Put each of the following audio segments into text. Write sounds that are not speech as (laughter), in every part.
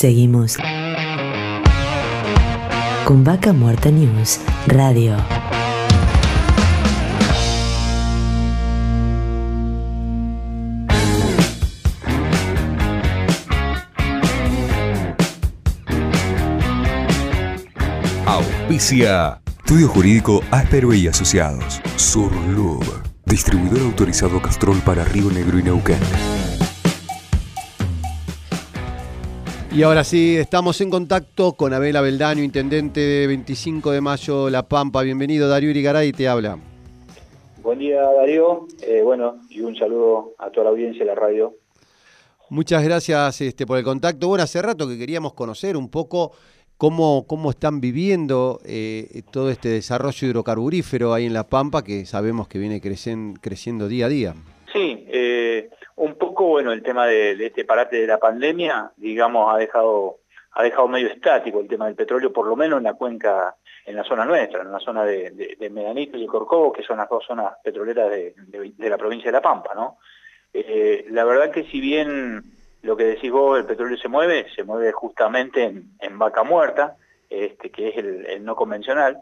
Seguimos con Vaca Muerta News Radio. Auspicia. Estudio Jurídico Áspero y Asociados. Surlub. Distribuidor autorizado Castrol para Río Negro y Neuquén. Y ahora sí, estamos en contacto con Abel Abeldaño, intendente de 25 de mayo La Pampa. Bienvenido, Darío Irigaray te habla. Buen día, Darío. Eh, bueno, y un saludo a toda la audiencia de la radio. Muchas gracias este, por el contacto. Bueno, hace rato que queríamos conocer un poco cómo, cómo están viviendo eh, todo este desarrollo hidrocarburífero ahí en La Pampa, que sabemos que viene crecen, creciendo día a día. Sí, eh, un poco, bueno, el tema de, este parate de la pandemia, digamos, ha dejado, ha dejado medio estático el tema del petróleo, por lo menos en la cuenca, en la zona nuestra, en la zona de, de, Medanito y Corcovo, que son las dos zonas petroleras de, la provincia de La Pampa, ¿no? Eh, la verdad que si bien lo que decís vos, el petróleo se mueve, se mueve justamente en, vaca muerta, este, que es el, no convencional,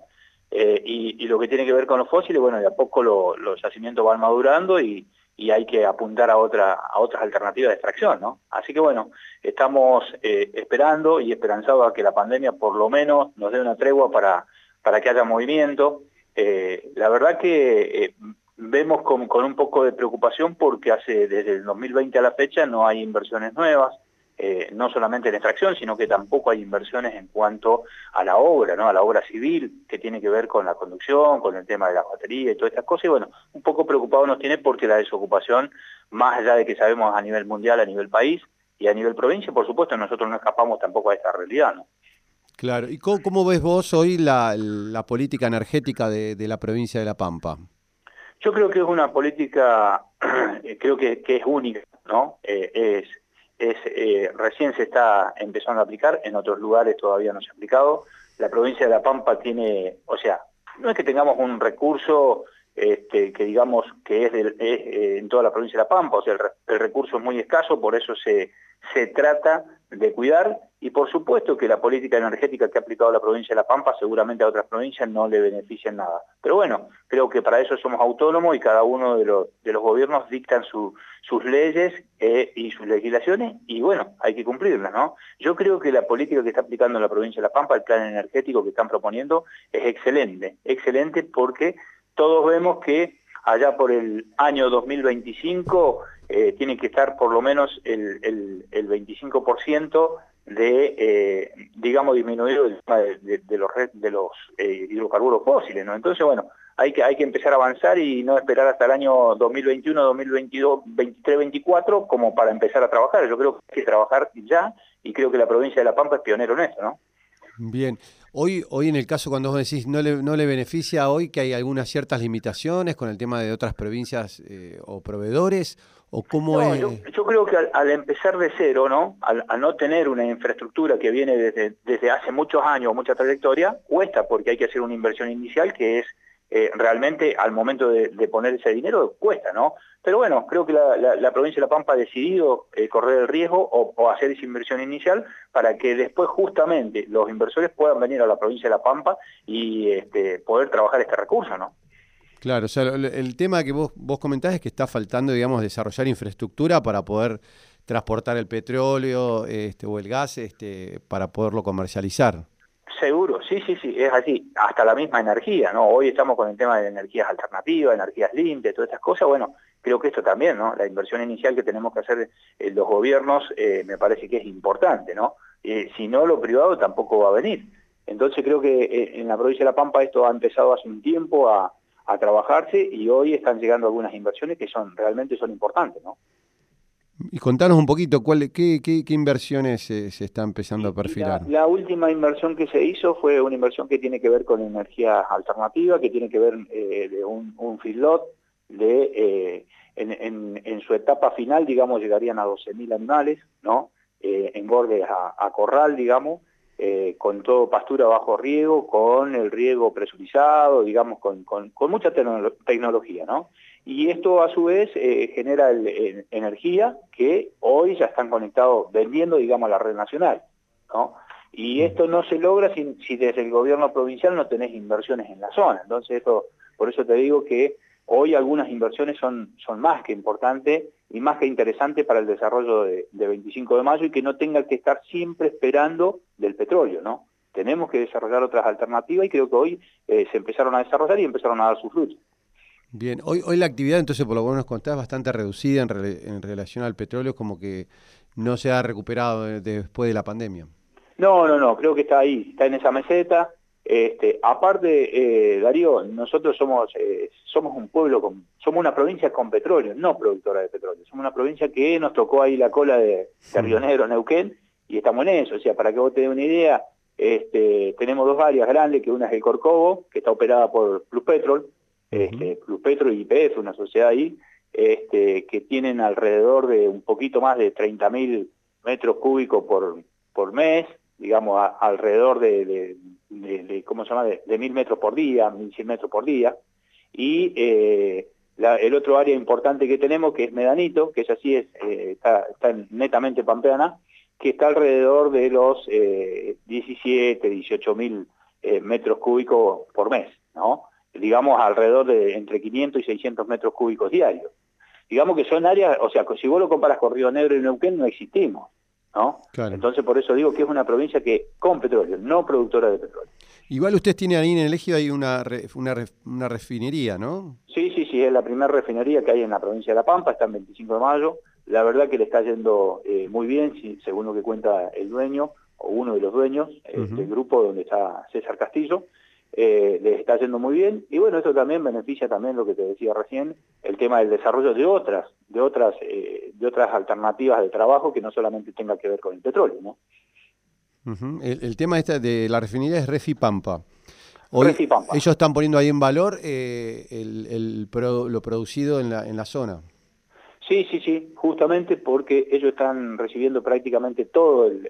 eh, y, lo que tiene que ver con los fósiles, bueno, de a poco los yacimientos van madurando y, hay que apuntar a, otra, a otras alternativas de extracción, ¿no? Así que bueno, estamos eh, esperando y esperanzados a que la pandemia por lo menos nos dé una tregua para, para que haya movimiento. Eh, la verdad que vemos con, un poco de preocupación porque hace desde el 2020 a la fecha no hay inversiones nuevas, eh, no solamente en extracción, sino que tampoco hay inversiones en cuanto a la obra, ¿no? a la obra civil, que tiene que ver con la conducción, con el tema de la batería y todas estas cosas. Y bueno, un poco preocupado nos tiene porque la desocupación, más allá de que sabemos a nivel mundial, a nivel país y a nivel provincia, por supuesto, nosotros no escapamos tampoco a esta realidad. ¿no? Claro, ¿y cómo, ves vos hoy la, política energética de la provincia de La Pampa? Yo creo que es una política, (clears throat) creo que, es única, ¿no? Eh, es, eh, recién se está empezando a aplicar, en otros lugares todavía no se ha aplicado. La provincia de La Pampa tiene, o sea, no es que tengamos un recurso este, que digamos que es, en toda la provincia de La Pampa, o sea, el, recurso es muy escaso, por eso se, se trata de cuidar y por supuesto que la política energética que ha aplicado la provincia de La Pampa seguramente a otras provincias no le beneficia en nada. Pero bueno, creo que para eso somos autónomos y cada uno de los, de los gobiernos dictan sus leyes eh, y sus legislaciones y bueno, hay que cumplirlas, ¿no? Yo creo que la política que está aplicando la provincia de La Pampa, el plan energético que están proponiendo, es excelente, excelente porque todos vemos que allá por el año 2025 eh, tiene que estar por lo menos el, el, 25% de, eh, digamos, disminuido el tema de, los, de los eh, hidrocarburos fósiles, ¿no? Entonces, bueno, hay que, hay que empezar a avanzar y no esperar hasta el año 2021, 2022, 23, 24 como para empezar a trabajar. Yo creo que hay que trabajar ya y creo que la provincia de La Pampa es pionero en eso, ¿no? Bien, hoy, hoy en el caso cuando vos decís no le, no le beneficia hoy que hay algunas ciertas limitaciones con el tema de otras provincias o proveedores ¿O cómo es? Yo, creo que al, empezar de cero, ¿no? Al, no tener una infraestructura que viene desde, desde hace muchos años, mucha trayectoria, cuesta porque hay que hacer una inversión inicial que es eh, realmente al momento de, poner ese dinero cuesta, ¿no? Pero bueno, creo que la, provincia de La Pampa ha decidido eh, correr el riesgo o, hacer esa inversión inicial para que después justamente los inversores puedan venir a la provincia de La Pampa y este, poder trabajar este recurso, ¿no? Claro, o sea, el, tema que vos, vos comentás es que está faltando, digamos, desarrollar infraestructura para poder transportar el petróleo este, o el gas este, para poderlo comercializar. Seguro, sí, sí, sí, es así. Hasta la misma energía, ¿no? Hoy estamos con el tema de energías alternativas, energías limpias, todas estas cosas. Bueno, creo que esto también, ¿no? La inversión inicial que tenemos que hacer en los gobiernos eh, me parece que es importante, ¿no? Eh, si no, lo privado tampoco va a venir. Entonces creo que eh, en la provincia de La Pampa esto ha empezado hace un tiempo a, a trabajarse y hoy están llegando algunas inversiones que son realmente son importantes, ¿no? Y contanos un poquito, ¿cuál, qué, qué, inversiones se, se, está empezando a perfilar? La, última inversión que se hizo fue una inversión que tiene que ver con energía alternativa, que tiene que ver eh, de un, un feedlot, de, eh, en, en, su etapa final, digamos, llegarían a 12.000 animales, ¿no? Eh, engordes a, a corral, digamos, eh, con todo pastura bajo riego, con el riego presurizado, digamos, con, mucha tecnología, ¿no? Y esto a su vez eh, genera energía que hoy ya están conectados vendiendo, digamos, a la red nacional. ¿no? Y esto no se logra si, si, desde el gobierno provincial no tenés inversiones en la zona. Entonces, esto, por eso te digo que hoy algunas inversiones son, son más que importantes y más que interesantes para el desarrollo de, 25 de mayo y que no tenga que estar siempre esperando del petróleo, ¿no? Tenemos que desarrollar otras alternativas y creo que hoy eh, se empezaron a desarrollar y empezaron a dar sus frutos. Bien, hoy, hoy la actividad entonces por lo que nos contás bastante reducida en, en relación al petróleo, como que no se ha recuperado después de la pandemia. No, no, no, creo que está ahí, está en esa meseta. Este, aparte, eh, Darío, nosotros somos, eh, somos un pueblo, con, somos una provincia con petróleo, no productora de petróleo. Somos una provincia que nos tocó ahí la cola de, Río Negro, Neuquén, y estamos en eso. O sea, para que vos te dé una idea, este, tenemos dos áreas grandes, que una es el Corcovo, que está operada por Plus Petrol, este, Plus Petrol y IPF, una sociedad ahí, este, que tienen alrededor de un poquito más de 30.000 metros cúbicos por, por mes, digamos, alrededor de, ¿cómo se llama?, de, mil metros por día, mil cien metros por día. Y eh, el otro área importante que tenemos, que es Medanito, que es así, es, eh, está, netamente pampeana, que está alrededor de los 17, 18 mil eh, metros cúbicos por mes, ¿no? Digamos, alrededor de entre 500 y 600 metros cúbicos diarios. Digamos que son áreas, o sea, si vos lo comparas con Río Negro y Neuquén, no existimos. ¿No? Entonces por eso digo que es una provincia que con petróleo, no productora de petróleo. Igual usted tiene ahí en el ejido hay una, una, refinería, ¿no? Sí, sí, sí, es la primera refinería que hay en la provincia de La Pampa, está en 25 de mayo. La verdad que le está yendo eh, muy bien, según lo que cuenta el dueño, o uno de los dueños del grupo donde está César Castillo eh, les está yendo muy bien y bueno, esto también beneficia también lo que te decía recién, el tema del desarrollo de otras, de otras, eh, de otras alternativas de trabajo que no solamente tenga que ver con el petróleo, ¿no? el, tema este de la refinería es Refi Pampa. Hoy, Ellos están poniendo ahí en valor eh, el, lo producido en la, en la zona. Sí, sí, sí, justamente porque ellos están recibiendo prácticamente todo el,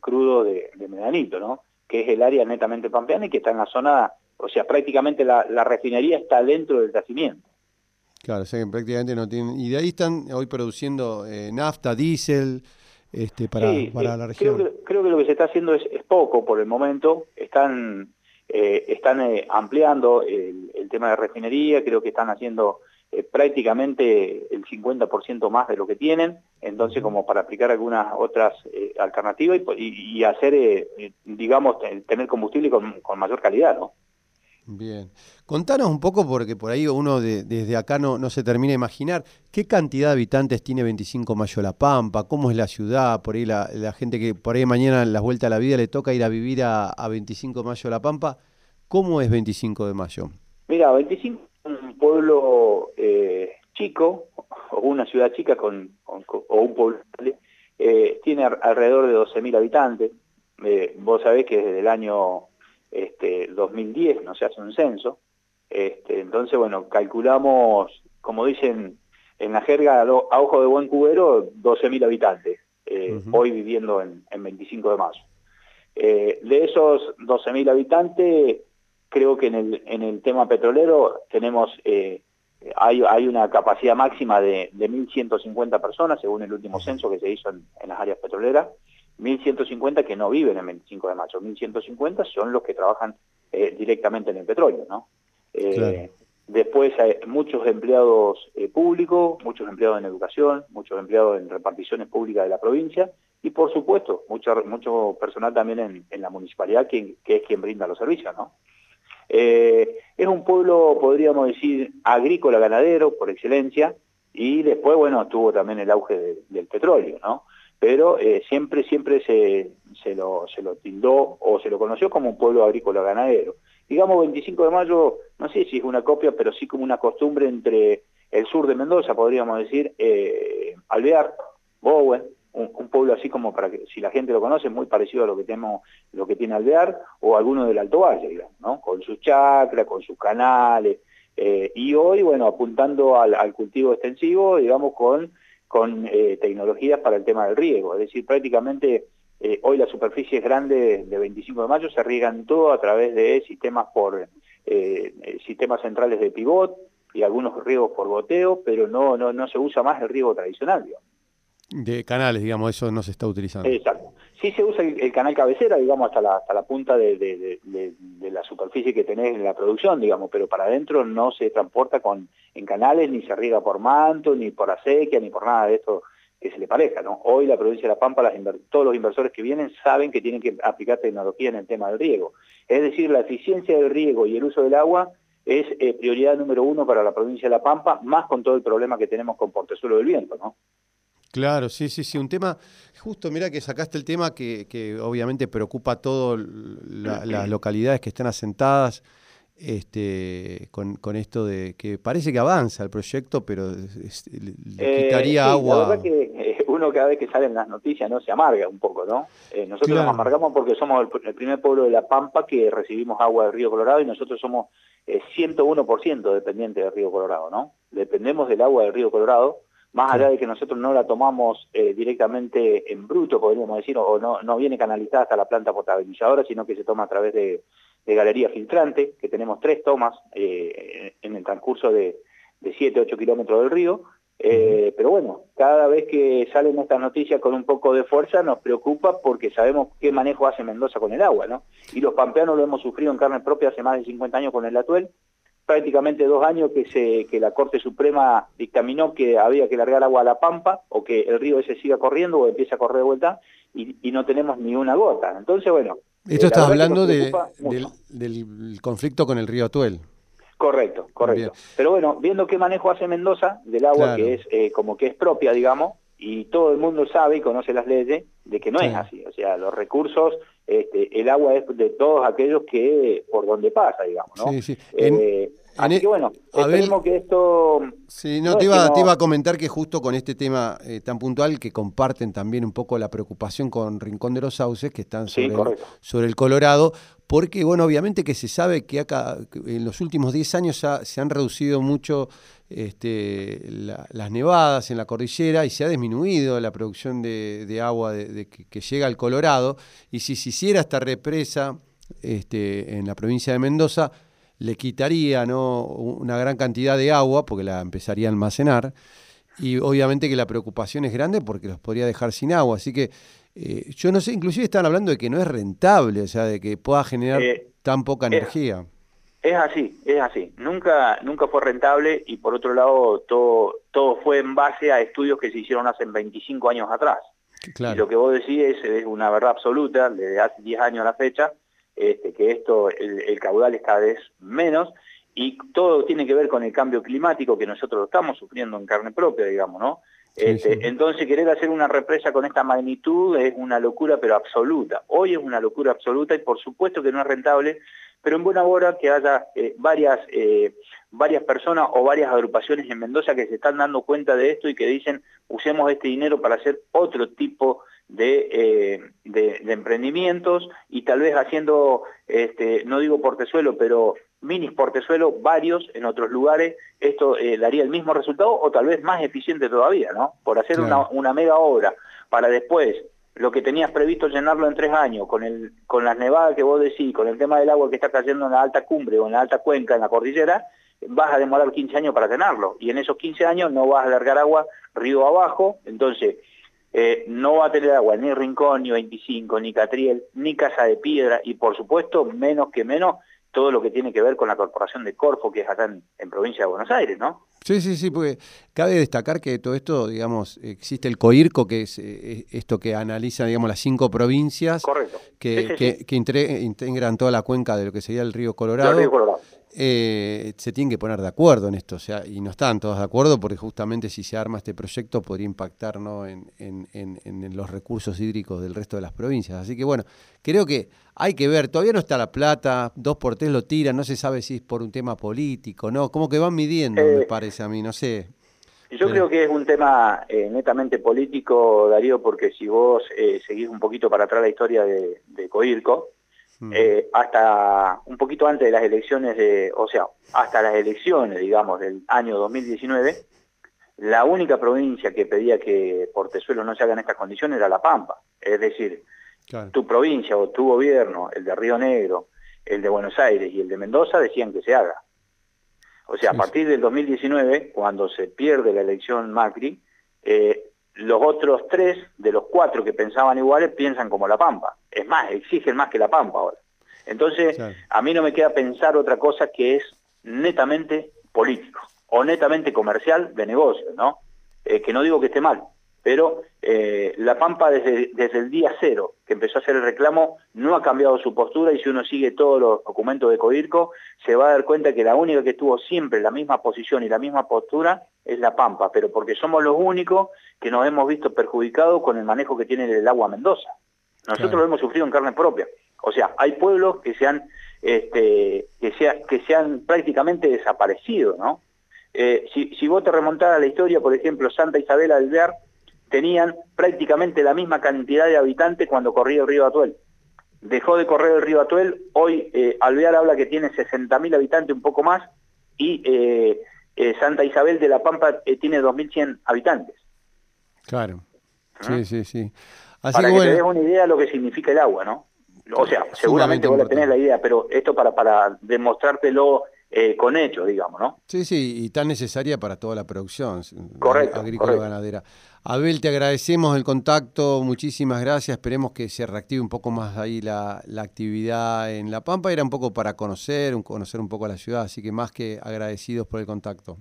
crudo de, de Medanito, ¿no? Que es el área netamente pampeana y que está en la zona, o sea, prácticamente la, refinería está dentro del yacimiento. Claro, o sea que prácticamente no tienen... Y de ahí están hoy produciendo eh, nafta, diésel, este, para, para la región. Creo que, creo que, lo que se está haciendo es, poco por el momento. Están, eh, están eh, ampliando el, el, tema de refinería, creo que están haciendo eh, prácticamente el 50% más de lo que tienen, entonces como para aplicar algunas otras eh, alternativas y, hacer, eh, digamos, tener combustible con, mayor calidad, ¿no? Bien. Contanos un poco, porque por ahí uno desde acá no, no se termina de imaginar, ¿qué cantidad de habitantes tiene 25 Mayo La Pampa? ¿Cómo es la ciudad? Por ahí la, gente que por ahí mañana en la vuelta a la vida le toca ir a vivir a, a 25 Mayo La Pampa. ¿Cómo es 25 de Mayo? Mira, 25 un pueblo eh, chico, o una ciudad chica con, o un pueblo, eh, tiene alrededor de 12.000 habitantes. Eh, vos sabés que desde el año este, 2010 no se hace un censo. Este, entonces, bueno, calculamos, como dicen en la jerga, a ojo de buen cubero, 12.000 habitantes, hoy viviendo en, en, 25 de mayo. de esos 12.000 habitantes, creo que en el, en el tema petrolero tenemos, eh, hay, hay una capacidad máxima de, de 1.150 personas, según el último censo que se hizo en, las áreas petroleras, 1.150 que no viven en 25 de mayo, 1.150 son los que trabajan eh, directamente en el petróleo, ¿no? Eh, después hay muchos empleados públicos, muchos empleados en educación, muchos empleados en reparticiones públicas de la provincia y por supuesto mucho, mucho personal también en, en la municipalidad que, que, es quien brinda los servicios, ¿no? Eh, es un pueblo, podríamos decir, agrícola ganadero por excelencia, y después, bueno, tuvo también el auge del petróleo, ¿no? Pero eh, siempre, siempre se, lo, se lo tildó o se lo conoció como un pueblo agrícola ganadero. Digamos, 25 de mayo, no sé si es una copia, pero sí como una costumbre entre el sur de Mendoza, podríamos decir, eh, Alvear, Bowen, un, pueblo así como para que, si la gente lo conoce, muy parecido a lo que tenemos, lo que tiene Alvear, o alguno del Alto Valle, digamos, ¿no? Con sus chacras, con sus canales, eh, y hoy, bueno, apuntando al, cultivo extensivo, digamos, con, con eh, tecnologías para el tema del riego, es decir, prácticamente eh, hoy las superficies grandes de 25 de mayo se riegan todo a través de sistemas por sistemas centrales de pivot y algunos riegos por goteo, pero no, no, no se usa más el riego tradicional, digamos de canales, digamos, eso no se está utilizando. Exacto. Sí se usa el, canal cabecera, digamos, hasta la, hasta la punta de, la superficie que tenés en la producción, digamos, pero para adentro no se transporta con, en canales, ni se riega por manto, ni por acequia, ni por nada de esto que se le parezca, ¿no? Hoy la provincia de La Pampa, todos los inversores que vienen saben que tienen que aplicar tecnología en el tema del riego. Es decir, la eficiencia del riego y el uso del agua es eh, prioridad número uno para la provincia de La Pampa, más con todo el problema que tenemos con Portezuelo del Viento, ¿no? Claro, sí, sí, sí. Un tema, justo mira que sacaste el tema que, que obviamente preocupa a todas (clears throat) las localidades que están asentadas este, con, con, esto de que parece que avanza el proyecto, pero le eh, quitaría agua. La verdad que eh, uno cada vez que sale en las noticias no se amarga un poco, ¿no? Eh, nosotros nos amargamos porque somos el, primer pueblo de La Pampa que recibimos agua del río Colorado y nosotros somos 101% dependientes del río Colorado, ¿no? Dependemos del agua del río Colorado más allá de que nosotros no la tomamos eh, directamente en bruto, podríamos decir, o no, no viene canalizada hasta la planta potabilizadora, sino que se toma a través de, galería filtrante, que tenemos tres tomas eh, en el transcurso de, de 7, 8 kilómetros del río, eh, pero bueno, cada vez que salen estas noticias con un poco de fuerza nos preocupa porque sabemos qué manejo hace Mendoza con el agua, ¿no? Y los pampeanos lo hemos sufrido en carne propia hace más de 50 años con el atuel, prácticamente dos años que, se, que la Corte Suprema dictaminó que había que largar agua a la Pampa o que el río ese siga corriendo o empiece a correr de vuelta y, no tenemos ni una gota. Entonces, bueno... Esto eh, estás hablando de, del, conflicto con el río Atuel. Correcto, correcto. Pero bueno, viendo qué manejo hace Mendoza del agua, que es eh, como que es propia, digamos, y todo el mundo sabe y conoce las leyes de que no es así. O sea, los recursos, este, el agua es de todos aquellos que por donde pasa, digamos, ¿no? Sí, sí. Eh, así que bueno, esperemos que esto... Sí, no, te, iba, te iba a comentar que justo con este tema eh, tan puntual que comparten también un poco la preocupación con Rincón de los Sauces, que están sobre, sobre el Colorado, porque, bueno, obviamente que se sabe que acá en los últimos 10 años se han reducido mucho este, las nevadas en la cordillera y se ha disminuido la producción de, agua de, que, llega al Colorado. Y si se hiciera esta represa este, en la provincia de Mendoza, le quitaría ¿no? una gran cantidad de agua porque la empezaría a almacenar. Y obviamente que la preocupación es grande porque los podría dejar sin agua. Así que eh, yo no sé, inclusive están hablando de que no es rentable, o sea, de que pueda generar eh, tan poca energía. Es así, es así. Nunca, nunca fue rentable y por otro lado todo, todo fue en base a estudios que se hicieron hace 25 años atrás. Y lo que vos decís es, una verdad absoluta, desde hace 10 años a la fecha, este, que esto, el, el, caudal es cada vez menos y todo tiene que ver con el cambio climático que nosotros lo estamos sufriendo en carne propia, digamos, ¿no? Este, entonces querer hacer una represa con esta magnitud es una locura pero absoluta. Hoy es una locura absoluta y por supuesto que no es rentable, pero en buena hora que haya eh, varias, eh, varias personas o varias agrupaciones en Mendoza que se están dando cuenta de esto y que dicen usemos este dinero para hacer otro tipo de, eh, de, emprendimientos y tal vez haciendo, este, no digo portezuelo, pero minis portezuelo, varios en otros lugares, esto eh, daría el mismo resultado o tal vez más eficiente todavía, ¿no? Por hacer una, una, mega obra para después lo que tenías previsto llenarlo en tres años, con, el, con las nevadas que vos decís, con el tema del agua que está cayendo en la alta cumbre o en la alta cuenca, en la cordillera, vas a demorar 15 años para tenerlo. Y en esos 15 años no vas a alargar agua río abajo, entonces eh, no va a tener agua ni Rincón, ni 25, ni Catriel, ni Casa de Piedra, y por supuesto, menos que menos, todo lo que tiene que ver con la corporación de Corfo, que es acá en, provincia de Buenos Aires, ¿no? Sí, sí, sí, porque cabe destacar que todo esto, digamos, existe el COIRCO, que es eh, esto que analiza, digamos, las cinco provincias que, que, integran toda la cuenca de lo que sería el río Colorado. El río Colorado. Eh, se tienen que poner de acuerdo en esto, o sea, y no están todos de acuerdo porque justamente si se arma este proyecto podría impactar ¿no? en, los recursos hídricos del resto de las provincias. Así que bueno, creo que hay que ver, todavía no está la plata, dos por tres lo tiran, no se sabe si es por un tema político, ¿no? Como que van midiendo, me eh, parece a mí, no sé. Yo creo que es un tema eh, netamente político, Darío, porque si vos seguís un poquito para atrás la historia de, de Coirco, eh, hasta un poquito antes de las elecciones, de, o sea, hasta las elecciones, digamos, del año 2019, la única provincia que pedía que Portezuelo no se haga en estas condiciones era La Pampa. Es decir, tu provincia o tu gobierno, el de Río Negro, el de Buenos Aires y el de Mendoza decían que se haga. O sea, a partir del 2019, cuando se pierde la elección Macri, eh, los otros tres, de los cuatro que pensaban iguales, piensan como La Pampa. Es más, exigen más que La Pampa ahora. Entonces, a mí no me queda pensar otra cosa que es netamente político o netamente comercial de negocio, ¿no? Eh, que no digo que esté mal, pero eh, La Pampa desde, desde el día cero que empezó a hacer el reclamo no ha cambiado su postura y si uno sigue todos los documentos de Codirco se va a dar cuenta que la única que tuvo siempre la misma posición y la misma postura es La Pampa, pero porque somos los únicos que nos hemos visto perjudicados con el manejo que tiene el agua Mendoza. Nosotros lo hemos sufrido en carne propia. O sea, hay pueblos que se han, este, que se, que se han prácticamente desaparecido, ¿no? Eh, si, si vos te remontás a la historia, por ejemplo, Santa Isabel Alvear tenían prácticamente la misma cantidad de habitantes cuando corría el río Atuel. Dejó de correr el río Atuel, hoy eh, Alvear habla que tiene 60.000 habitantes, un poco más, y eh, eh, Santa Isabel de la Pampa tiene 2.100 habitantes. Claro, ¿Ah? sí, sí, sí. para que, te des una idea de lo que significa el agua, ¿no? O sea, seguramente vos la tenés la idea, pero esto para, para demostrártelo eh, con hechos, digamos, ¿no? Sí, sí, y tan necesaria para toda la producción agrícola ganadera. Abel, te agradecemos el contacto, muchísimas gracias, esperemos que se reactive un poco más ahí la, actividad en La Pampa, era un poco para conocer, conocer un poco la ciudad, así que más que agradecidos por el contacto.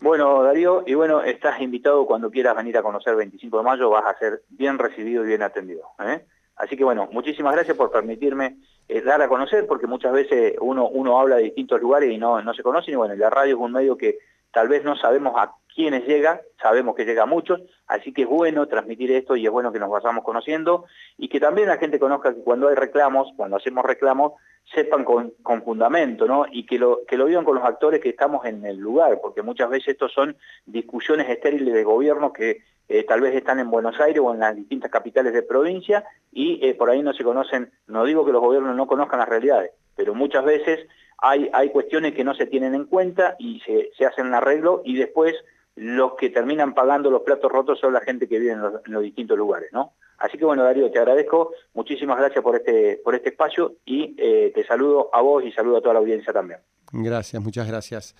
Bueno, Darío, y bueno, estás invitado cuando quieras venir a conocer el 25 de mayo, vas a ser bien recibido y bien atendido. ¿eh? Así que bueno, muchísimas gracias por permitirme eh, dar a conocer, porque muchas veces uno, uno habla de distintos lugares y no, no se conocen, y bueno, la radio es un medio que tal vez no sabemos a quiénes llega, sabemos que llega a muchos, así que es bueno transmitir esto y es bueno que nos vayamos conociendo y que también la gente conozca que cuando hay reclamos, cuando hacemos reclamos, sepan con, fundamento, ¿no? Y que lo, que lo vivan con los actores que estamos en el lugar, porque muchas veces estos son discusiones estériles de gobierno que eh, tal vez están en Buenos Aires o en las distintas capitales de provincia y eh, por ahí no se conocen, no digo que los gobiernos no conozcan las realidades, pero muchas veces hay, hay cuestiones que no se tienen en cuenta y se, se hacen un arreglo y después los que terminan pagando los platos rotos son la gente que vive en los, distintos lugares, ¿no? Así que bueno, Darío, te agradezco, muchísimas gracias por este, por este espacio y eh, te saludo a vos y saludo a toda la audiencia también. Gracias, muchas gracias.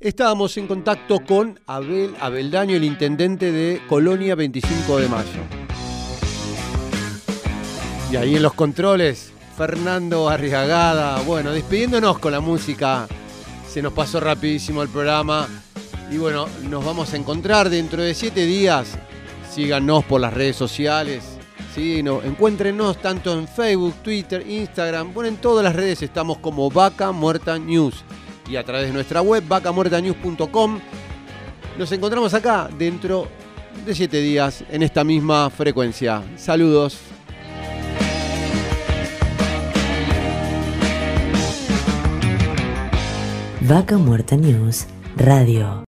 Estábamos en contacto con Abel Abeldaño, el intendente de Colonia 25 de Mayo. Y ahí en los controles, Fernando Arriagada. Bueno, despidiéndonos con la música. Se nos pasó rapidísimo el programa. Y bueno, nos vamos a encontrar dentro de siete días. Síganos por las redes sociales. ¿sí? No, encuéntrenos tanto en Facebook, Twitter, Instagram. Bueno, en todas las redes estamos como Vaca Muerta News y a través de nuestra web vacamuertanews.com. Nos encontramos acá dentro de siete días en esta misma frecuencia. Saludos. Vaca Muerta News Radio.